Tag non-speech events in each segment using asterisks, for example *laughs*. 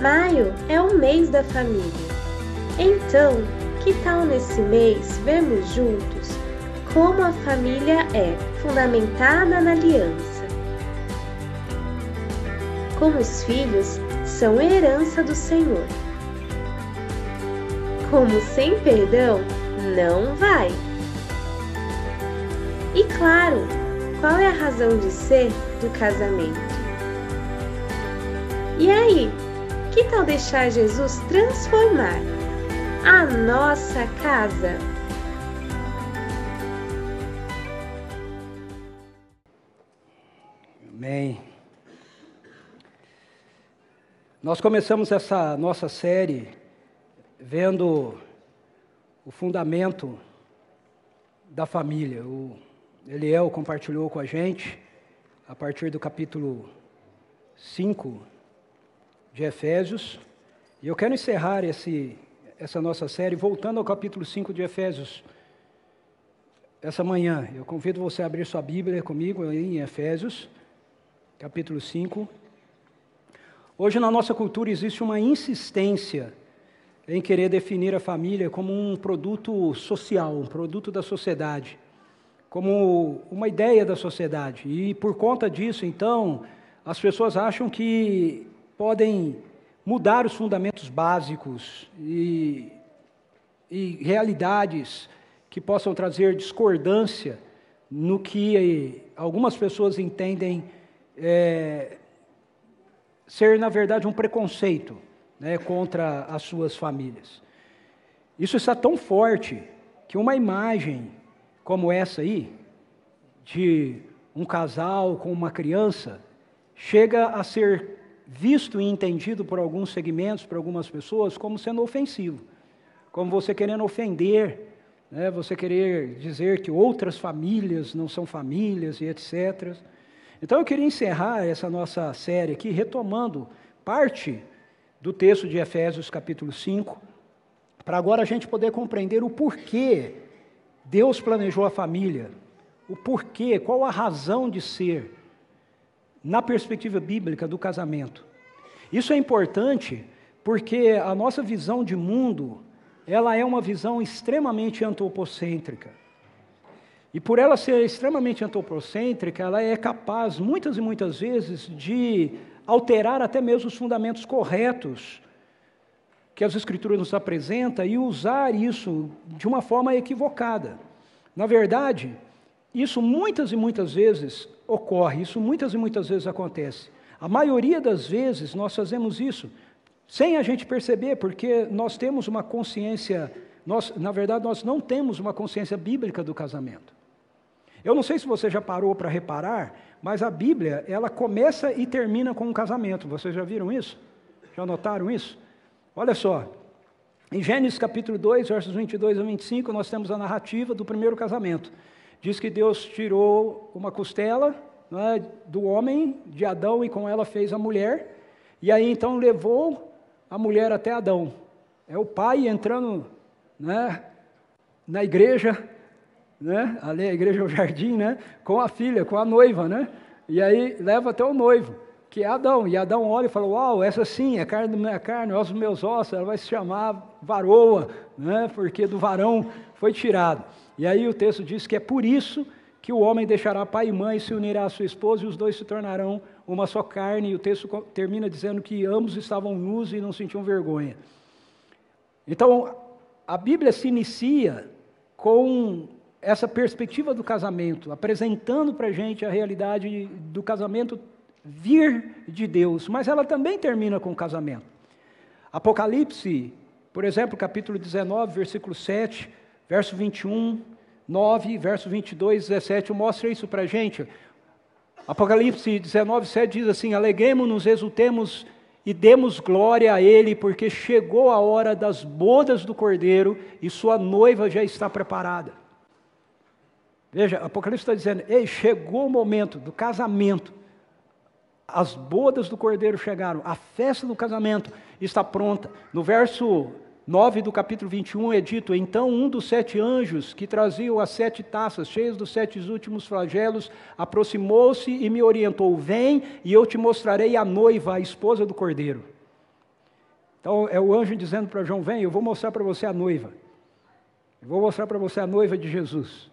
Maio é o mês da família. Então, que tal nesse mês vermos juntos como a família é fundamentada na aliança? Como os filhos são herança do Senhor. Como sem perdão não vai. E claro, qual é a razão de ser do casamento? E aí, que tal deixar Jesus transformar a nossa casa? Amém. Nós começamos essa nossa série vendo o fundamento da família. O Eliel compartilhou com a gente a partir do capítulo 5 de Efésios. E eu quero encerrar esse, essa nossa série voltando ao capítulo 5 de Efésios. Essa manhã, eu convido você a abrir sua Bíblia comigo em Efésios, capítulo 5. Hoje, na nossa cultura, existe uma insistência em querer definir a família como um produto social, um produto da sociedade, como uma ideia da sociedade. E por conta disso, então, as pessoas acham que podem mudar os fundamentos básicos e, e realidades que possam trazer discordância no que algumas pessoas entendem é, ser, na verdade, um preconceito né, contra as suas famílias. Isso está tão forte que uma imagem como essa aí, de um casal com uma criança, chega a ser visto e entendido por alguns segmentos, por algumas pessoas, como sendo ofensivo, como você querendo ofender, né, você querer dizer que outras famílias não são famílias e etc. Então eu queria encerrar essa nossa série aqui retomando parte do texto de Efésios capítulo 5, para agora a gente poder compreender o porquê Deus planejou a família, o porquê, qual a razão de ser na perspectiva bíblica do casamento. Isso é importante porque a nossa visão de mundo, ela é uma visão extremamente antropocêntrica. E por ela ser extremamente antropocêntrica, ela é capaz, muitas e muitas vezes, de alterar até mesmo os fundamentos corretos que as Escrituras nos apresentam e usar isso de uma forma equivocada. Na verdade, isso muitas e muitas vezes ocorre, isso muitas e muitas vezes acontece. A maioria das vezes nós fazemos isso sem a gente perceber, porque nós temos uma consciência, nós, na verdade, nós não temos uma consciência bíblica do casamento. Eu não sei se você já parou para reparar, mas a Bíblia, ela começa e termina com um casamento. Vocês já viram isso? Já notaram isso? Olha só, em Gênesis capítulo 2, versos 22 a 25, nós temos a narrativa do primeiro casamento. Diz que Deus tirou uma costela é, do homem, de Adão, e com ela fez a mulher. E aí então levou a mulher até Adão. É o pai entrando né, na igreja, né, ali a igreja é o jardim, né, com a filha, com a noiva, né? E aí leva até o noivo, que é Adão. E Adão olha e fala: Uau, essa sim é carne da minha carne, ossos dos meus ossos, ela vai se chamar varoa, né, porque do varão foi tirado. E aí o texto diz que é por isso que o homem deixará pai e mãe, se unirá à sua esposa, e os dois se tornarão uma só carne. E o texto termina dizendo que ambos estavam nus e não sentiam vergonha. Então, a Bíblia se inicia com essa perspectiva do casamento, apresentando para a gente a realidade do casamento vir de Deus, mas ela também termina com o casamento. Apocalipse, por exemplo, capítulo 19, versículo 7, verso 21, 9, verso 22, 17, mostra isso para a gente. Apocalipse 19, 7 diz assim: Aleguemos-nos, exultemos e demos glória a Ele, porque chegou a hora das bodas do Cordeiro e sua noiva já está preparada. Veja, Apocalipse está dizendo: Ei, chegou o momento do casamento. As bodas do Cordeiro chegaram, a festa do casamento está pronta. No verso 9 do capítulo 21 é dito: Então um dos sete anjos que traziam as sete taças cheias dos sete últimos flagelos aproximou-se e me orientou: Vem e eu te mostrarei a noiva, a esposa do cordeiro. Então é o anjo dizendo para João: Vem, eu vou mostrar para você a noiva. Eu vou mostrar para você a noiva de Jesus.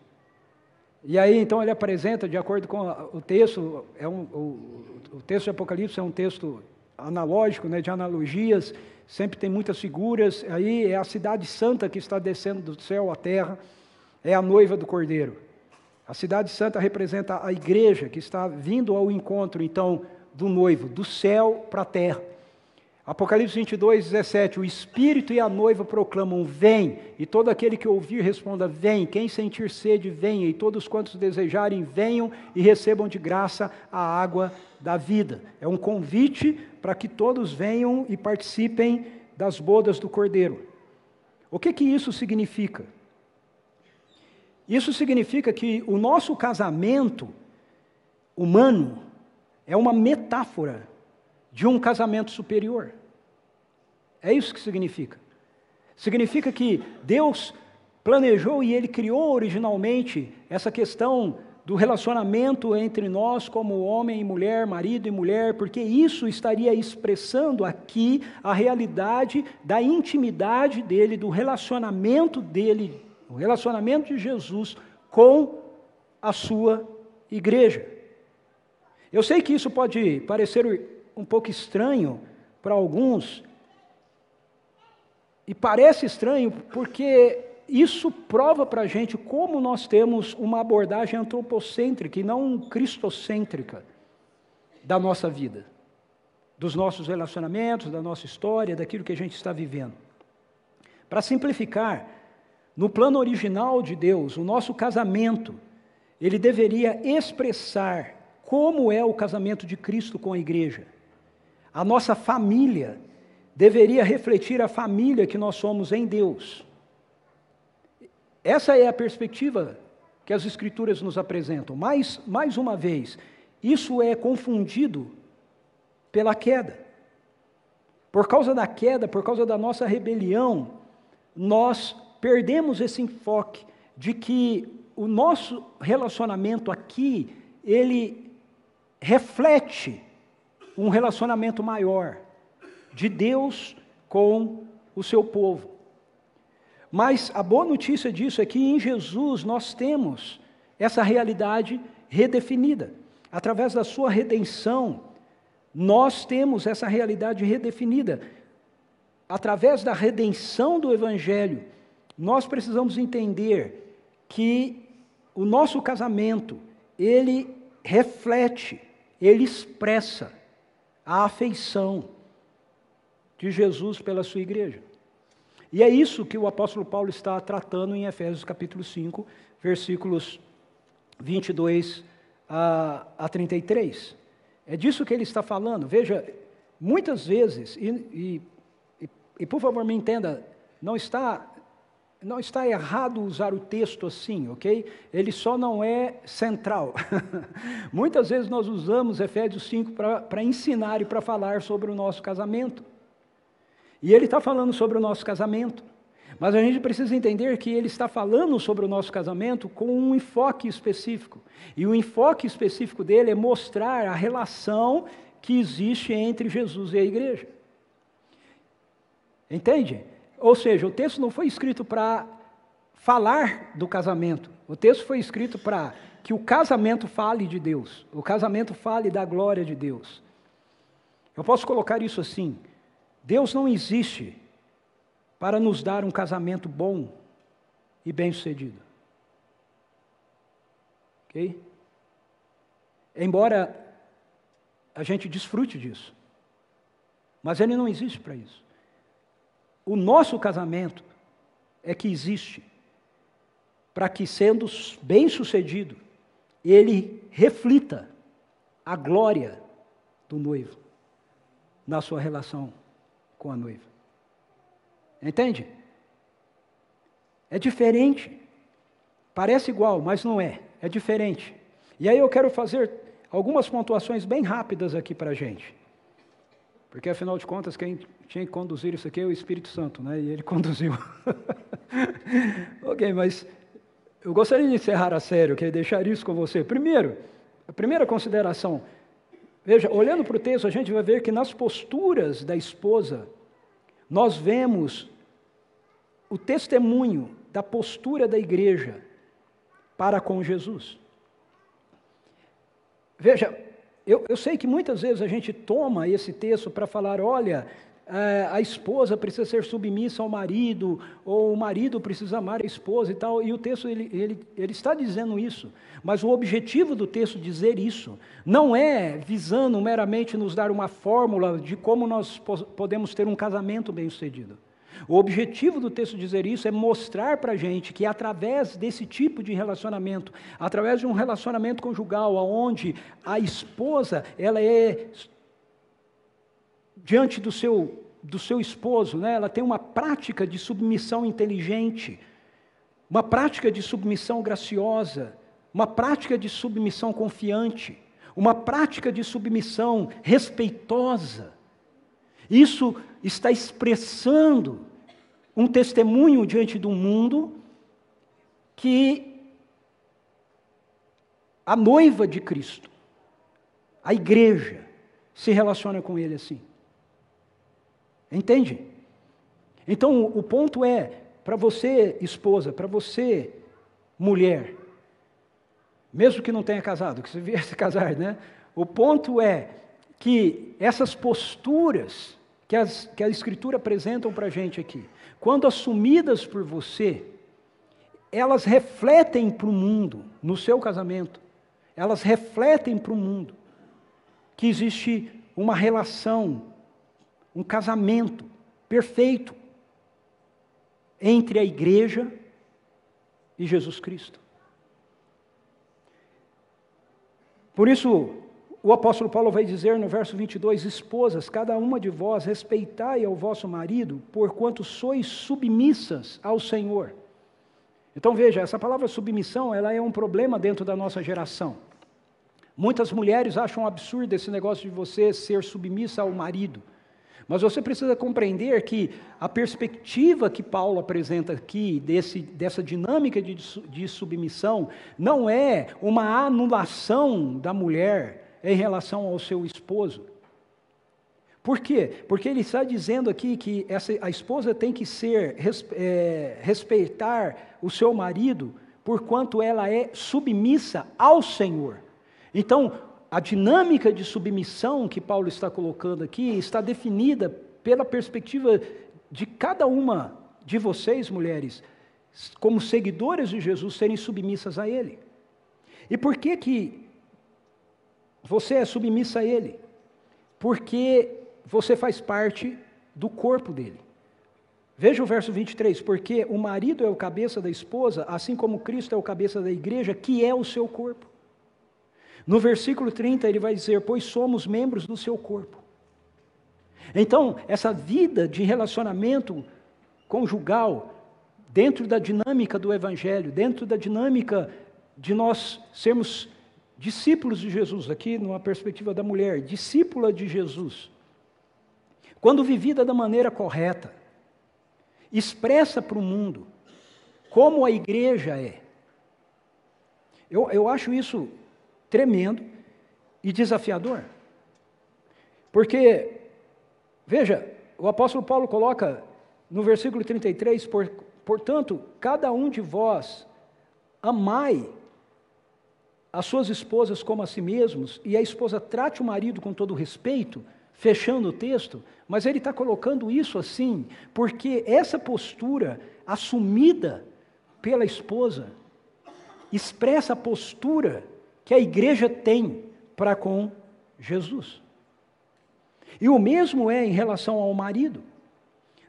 E aí então ele apresenta, de acordo com o texto, é um, o, o texto de Apocalipse é um texto analógico, né, de analogias, sempre tem muitas figuras. Aí é a cidade santa que está descendo do céu à terra, é a noiva do Cordeiro. A cidade santa representa a igreja que está vindo ao encontro, então, do noivo, do céu para a terra. Apocalipse 22, 17: O Espírito e a noiva proclamam: Vem, e todo aquele que ouvir responda: Vem. Quem sentir sede, venha, e todos quantos desejarem, venham e recebam de graça a água da vida. É um convite para que todos venham e participem das bodas do Cordeiro. O que, que isso significa? Isso significa que o nosso casamento humano é uma metáfora de um casamento superior. É isso que significa. Significa que Deus planejou e Ele criou originalmente essa questão do relacionamento entre nós como homem e mulher, marido e mulher, porque isso estaria expressando aqui a realidade da intimidade dele, do relacionamento dele, o relacionamento de Jesus com a sua igreja. Eu sei que isso pode parecer um pouco estranho para alguns, e parece estranho porque isso prova para a gente como nós temos uma abordagem antropocêntrica e não cristocêntrica da nossa vida, dos nossos relacionamentos, da nossa história, daquilo que a gente está vivendo. Para simplificar, no plano original de Deus, o nosso casamento, ele deveria expressar como é o casamento de Cristo com a igreja. A nossa família deveria refletir a família que nós somos em Deus. Essa é a perspectiva que as Escrituras nos apresentam. Mas, mais uma vez, isso é confundido pela queda. Por causa da queda, por causa da nossa rebelião, nós perdemos esse enfoque de que o nosso relacionamento aqui, ele reflete um relacionamento maior de Deus com o seu povo. Mas a boa notícia disso é que em Jesus nós temos essa realidade redefinida. Através da sua redenção, nós temos essa realidade redefinida. Através da redenção do Evangelho, nós precisamos entender que o nosso casamento, ele reflete, ele expressa a afeição de Jesus pela sua igreja. E é isso que o apóstolo Paulo está tratando em Efésios capítulo 5, versículos 22 a, a 33. É disso que ele está falando. Veja, muitas vezes, e, e, e, e por favor me entenda, não está não está errado usar o texto assim, ok? Ele só não é central. *laughs* Muitas vezes nós usamos Efésios 5 para ensinar e para falar sobre o nosso casamento. E ele está falando sobre o nosso casamento. Mas a gente precisa entender que ele está falando sobre o nosso casamento com um enfoque específico. E o enfoque específico dele é mostrar a relação que existe entre Jesus e a igreja. Entende? Ou seja, o texto não foi escrito para falar do casamento. O texto foi escrito para que o casamento fale de Deus, o casamento fale da glória de Deus. Eu posso colocar isso assim: Deus não existe para nos dar um casamento bom e bem-sucedido. Ok? Embora a gente desfrute disso, mas Ele não existe para isso. O nosso casamento é que existe para que, sendo bem-sucedido, ele reflita a glória do noivo na sua relação com a noiva. Entende? É diferente. Parece igual, mas não é. É diferente. E aí eu quero fazer algumas pontuações bem rápidas aqui para a gente. Porque afinal de contas, quem tinha que conduzir isso aqui é o Espírito Santo, né? E ele *laughs* conduziu. ok, mas eu gostaria de encerrar a sério, queria deixar isso com você. Primeiro, a primeira consideração. Veja, olhando para o texto, a gente vai ver que nas posturas da esposa, nós vemos o testemunho da postura da igreja para com Jesus. Veja, eu, eu sei que muitas vezes a gente toma esse texto para falar: olha, a esposa precisa ser submissa ao marido, ou o marido precisa amar a esposa e tal, e o texto ele, ele, ele está dizendo isso, mas o objetivo do texto dizer isso não é visando meramente nos dar uma fórmula de como nós podemos ter um casamento bem-sucedido. O objetivo do texto dizer isso é mostrar para a gente que através desse tipo de relacionamento, através de um relacionamento conjugal, onde a esposa ela é diante do seu, do seu esposo, né, ela tem uma prática de submissão inteligente, uma prática de submissão graciosa, uma prática de submissão confiante, uma prática de submissão respeitosa. Isso está expressando um testemunho diante do mundo que a noiva de Cristo, a igreja, se relaciona com ele assim. Entende? Então, o ponto é, para você, esposa, para você, mulher, mesmo que não tenha casado, que você vier se *laughs* casar, né? O ponto é que essas posturas que, as, que a Escritura apresentam para a gente aqui, quando assumidas por você, elas refletem para o mundo, no seu casamento, elas refletem para o mundo que existe uma relação um casamento perfeito entre a igreja e Jesus Cristo. Por isso, o apóstolo Paulo vai dizer no verso 22: Esposas, cada uma de vós respeitai ao vosso marido, porquanto sois submissas ao Senhor. Então veja, essa palavra submissão, ela é um problema dentro da nossa geração. Muitas mulheres acham absurdo esse negócio de você ser submissa ao marido. Mas você precisa compreender que a perspectiva que Paulo apresenta aqui, desse, dessa dinâmica de, de submissão, não é uma anulação da mulher em relação ao seu esposo. Por quê? Porque ele está dizendo aqui que essa, a esposa tem que ser, é, respeitar o seu marido, porquanto ela é submissa ao Senhor. Então, a dinâmica de submissão que Paulo está colocando aqui está definida pela perspectiva de cada uma de vocês, mulheres, como seguidoras de Jesus, serem submissas a Ele. E por que que você é submissa a Ele? Porque você faz parte do corpo dele. Veja o verso 23, porque o marido é o cabeça da esposa, assim como Cristo é o cabeça da igreja, que é o seu corpo. No versículo 30, ele vai dizer: Pois somos membros do seu corpo. Então, essa vida de relacionamento conjugal, dentro da dinâmica do Evangelho, dentro da dinâmica de nós sermos discípulos de Jesus, aqui numa perspectiva da mulher, discípula de Jesus, quando vivida da maneira correta, expressa para o mundo como a igreja é. Eu, eu acho isso tremendo e desafiador. Porque, veja, o apóstolo Paulo coloca no versículo 33, por, portanto, cada um de vós amai as suas esposas como a si mesmos, e a esposa trate o marido com todo respeito, fechando o texto, mas ele está colocando isso assim, porque essa postura assumida pela esposa expressa a postura que a igreja tem para com Jesus. E o mesmo é em relação ao marido.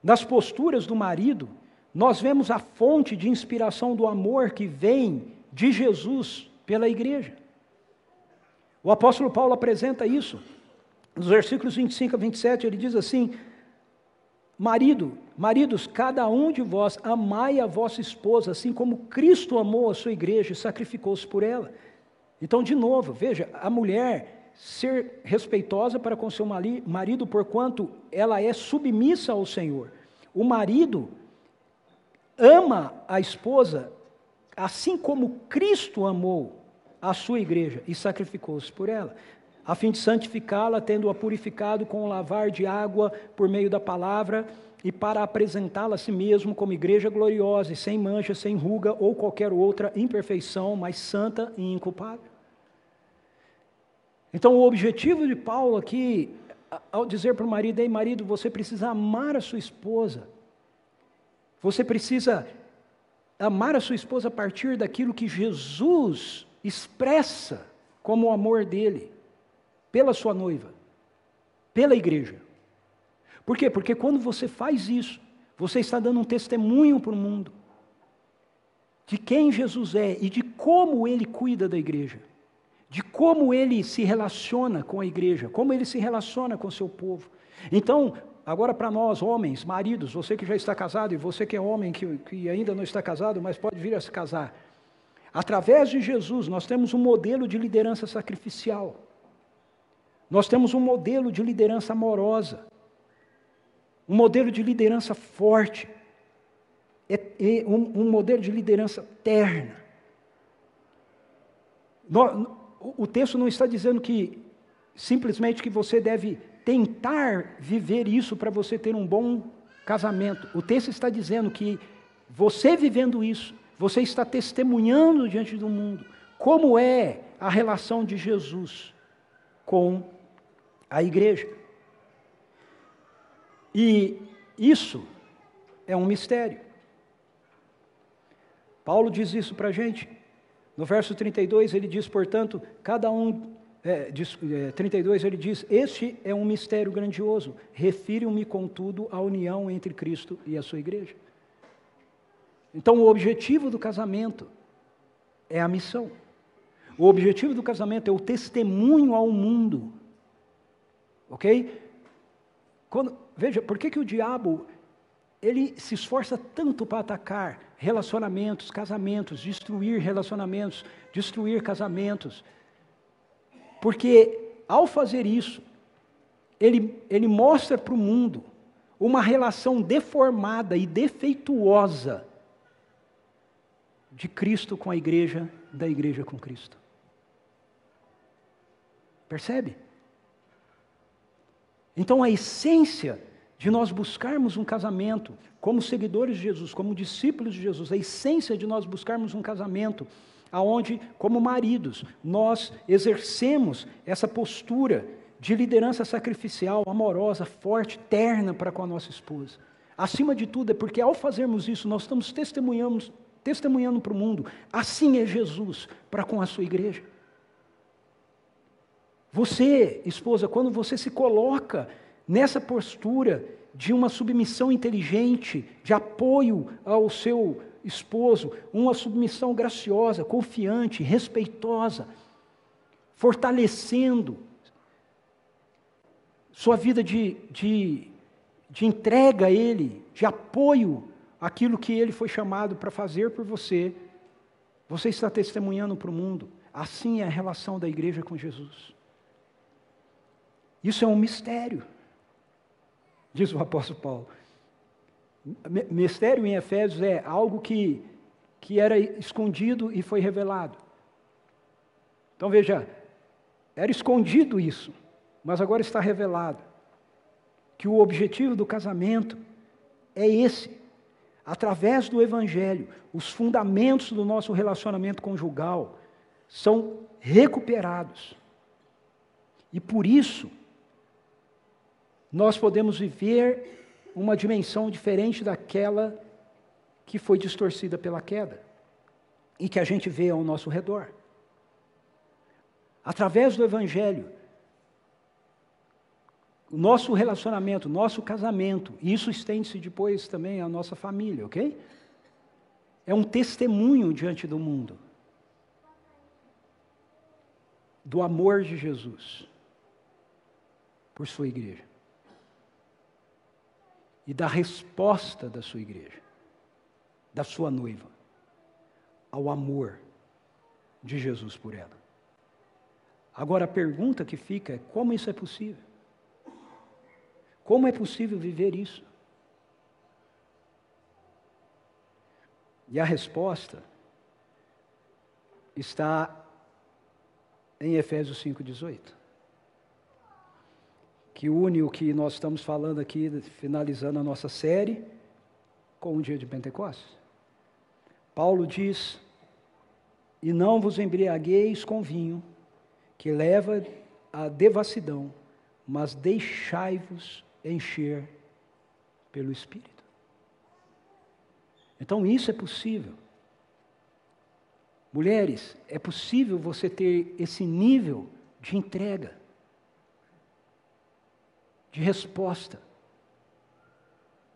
Nas posturas do marido, nós vemos a fonte de inspiração do amor que vem de Jesus pela igreja. O apóstolo Paulo apresenta isso. Nos versículos 25 a 27, ele diz assim: Marido, maridos, cada um de vós amai a vossa esposa, assim como Cristo amou a sua igreja e sacrificou-se por ela. Então, de novo, veja, a mulher ser respeitosa para com seu marido, porquanto ela é submissa ao Senhor. O marido ama a esposa assim como Cristo amou a sua igreja e sacrificou-se por ela. a fim de santificá-la, tendo-a purificado com o lavar de água por meio da palavra, e para apresentá-la a si mesmo como igreja gloriosa, e sem mancha, sem ruga ou qualquer outra imperfeição, mas santa e inculpável. Então, o objetivo de Paulo aqui, ao dizer para o marido: Ei, marido, você precisa amar a sua esposa, você precisa amar a sua esposa a partir daquilo que Jesus expressa como o amor dele pela sua noiva, pela igreja. Por quê? Porque quando você faz isso, você está dando um testemunho para o mundo de quem Jesus é e de como ele cuida da igreja, de como ele se relaciona com a igreja, como ele se relaciona com o seu povo. Então, agora para nós, homens, maridos, você que já está casado e você que é homem que, que ainda não está casado, mas pode vir a se casar, através de Jesus, nós temos um modelo de liderança sacrificial. Nós temos um modelo de liderança amorosa, um modelo de liderança forte, um, modelo de liderança terna. O texto não está dizendo que simplesmente que você deve tentar viver isso para você ter um bom casamento. O texto está dizendo que você vivendo isso, você está testemunhando diante do mundo como é a relação de Jesus com a igreja. E isso é um mistério. Paulo diz isso para a gente. No verso 32 ele diz, portanto, cada um. É, diz, é, 32 ele diz: Este é um mistério grandioso. Refiro-me, contudo, à união entre Cristo e a sua igreja. Então, o objetivo do casamento é a missão. O objetivo do casamento é o testemunho ao mundo Ok? Quando, veja, por que, que o diabo ele se esforça tanto para atacar relacionamentos, casamentos, destruir relacionamentos, destruir casamentos? Porque ao fazer isso, ele, ele mostra para o mundo uma relação deformada e defeituosa de Cristo com a igreja, da igreja com Cristo. Percebe? Então, a essência de nós buscarmos um casamento, como seguidores de Jesus, como discípulos de Jesus, a essência de nós buscarmos um casamento, aonde, como maridos, nós exercemos essa postura de liderança sacrificial, amorosa, forte, terna para com a nossa esposa. Acima de tudo, é porque ao fazermos isso, nós estamos testemunhando, testemunhando para o mundo. Assim é Jesus para com a sua igreja. Você, esposa, quando você se coloca nessa postura de uma submissão inteligente, de apoio ao seu esposo, uma submissão graciosa, confiante, respeitosa, fortalecendo sua vida de, de, de entrega a Ele, de apoio àquilo que Ele foi chamado para fazer por você, você está testemunhando para o mundo. Assim é a relação da igreja com Jesus. Isso é um mistério, diz o apóstolo Paulo. Mistério em Efésios é algo que, que era escondido e foi revelado. Então veja, era escondido isso, mas agora está revelado. Que o objetivo do casamento é esse. Através do Evangelho, os fundamentos do nosso relacionamento conjugal são recuperados. E por isso, nós podemos viver uma dimensão diferente daquela que foi distorcida pela queda e que a gente vê ao nosso redor. Através do Evangelho, o nosso relacionamento, nosso casamento, e isso estende-se depois também à nossa família, ok? É um testemunho diante do mundo do amor de Jesus por sua igreja e da resposta da sua igreja, da sua noiva, ao amor de Jesus por ela. Agora a pergunta que fica é: como isso é possível? Como é possível viver isso? E a resposta está em Efésios 5,18. Que une o que nós estamos falando aqui, finalizando a nossa série, com o dia de Pentecostes. Paulo diz: E não vos embriagueis com vinho, que leva à devassidão, mas deixai-vos encher pelo Espírito. Então isso é possível. Mulheres, é possível você ter esse nível de entrega de resposta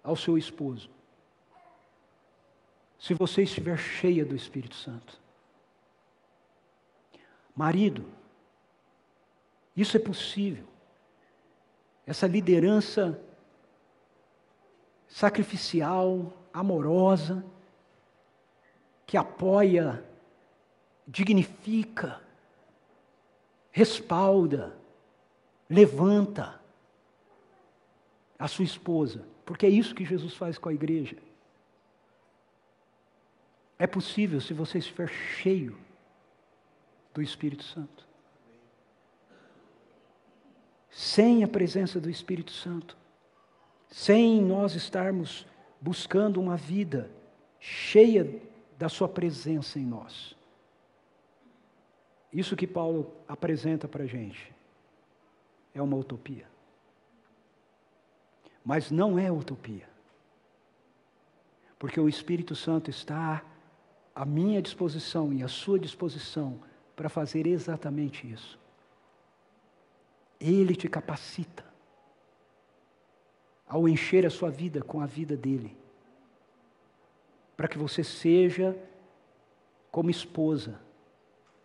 ao seu esposo. Se você estiver cheia do Espírito Santo. Marido, isso é possível. Essa liderança sacrificial, amorosa, que apoia, dignifica, respalda, levanta a sua esposa, porque é isso que Jesus faz com a igreja. É possível se você estiver cheio do Espírito Santo. Sem a presença do Espírito Santo, sem nós estarmos buscando uma vida cheia da Sua presença em nós. Isso que Paulo apresenta para a gente é uma utopia. Mas não é utopia. Porque o Espírito Santo está à minha disposição e à sua disposição para fazer exatamente isso. Ele te capacita ao encher a sua vida com a vida dele, para que você seja como esposa,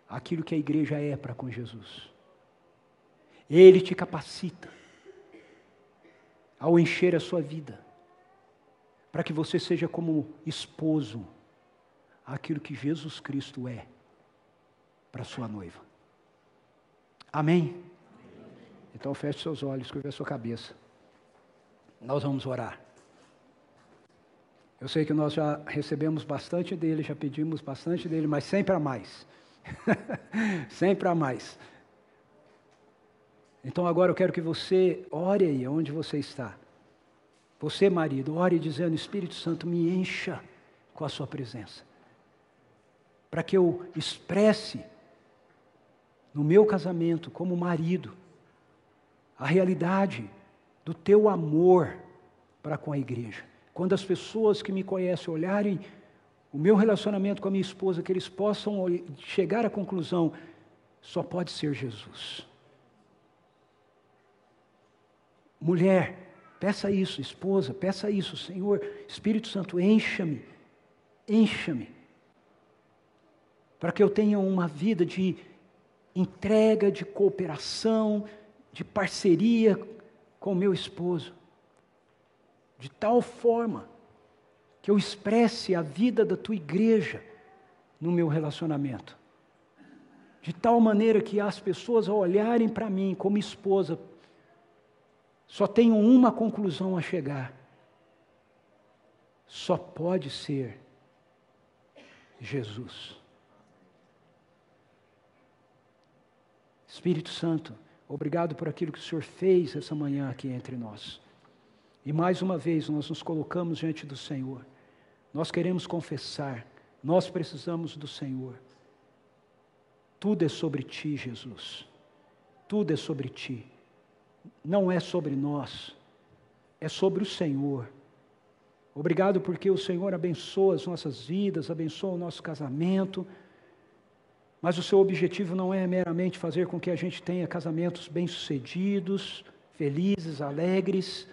aquilo que a igreja é para com Jesus. Ele te capacita ao encher a sua vida, para que você seja como esposo, aquilo que Jesus Cristo é para sua noiva. Amém? Então feche seus olhos, curva a sua cabeça. Nós vamos orar. Eu sei que nós já recebemos bastante dele, já pedimos bastante dele, mas sempre a mais. *laughs* sempre a mais. Então agora eu quero que você ore aí onde você está. Você, marido, ore dizendo: Espírito Santo, me encha com a Sua presença. Para que eu expresse no meu casamento, como marido, a realidade do teu amor para com a igreja. Quando as pessoas que me conhecem olharem o meu relacionamento com a minha esposa, que eles possam chegar à conclusão: só pode ser Jesus. Mulher, peça isso, esposa, peça isso, Senhor, Espírito Santo, encha-me, encha-me, para que eu tenha uma vida de entrega, de cooperação, de parceria com meu esposo, de tal forma que eu expresse a vida da tua igreja no meu relacionamento. De tal maneira que as pessoas, ao olharem para mim como esposa, só tenho uma conclusão a chegar. Só pode ser Jesus. Espírito Santo, obrigado por aquilo que o Senhor fez essa manhã aqui entre nós. E mais uma vez nós nos colocamos diante do Senhor. Nós queremos confessar, nós precisamos do Senhor. Tudo é sobre ti, Jesus. Tudo é sobre ti não é sobre nós, é sobre o Senhor. Obrigado porque o Senhor abençoa as nossas vidas, abençoa o nosso casamento, mas o seu objetivo não é meramente fazer com que a gente tenha casamentos bem-sucedidos, felizes, alegres.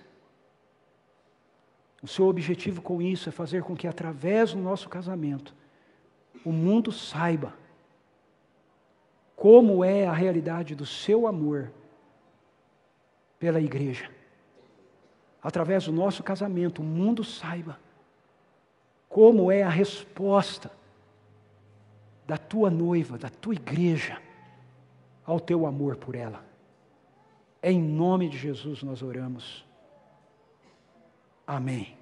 O seu objetivo com isso é fazer com que, através do nosso casamento, o mundo saiba como é a realidade do seu amor pela igreja. Através do nosso casamento, o mundo saiba como é a resposta da tua noiva, da tua igreja, ao teu amor por ela. Em nome de Jesus nós oramos. Amém.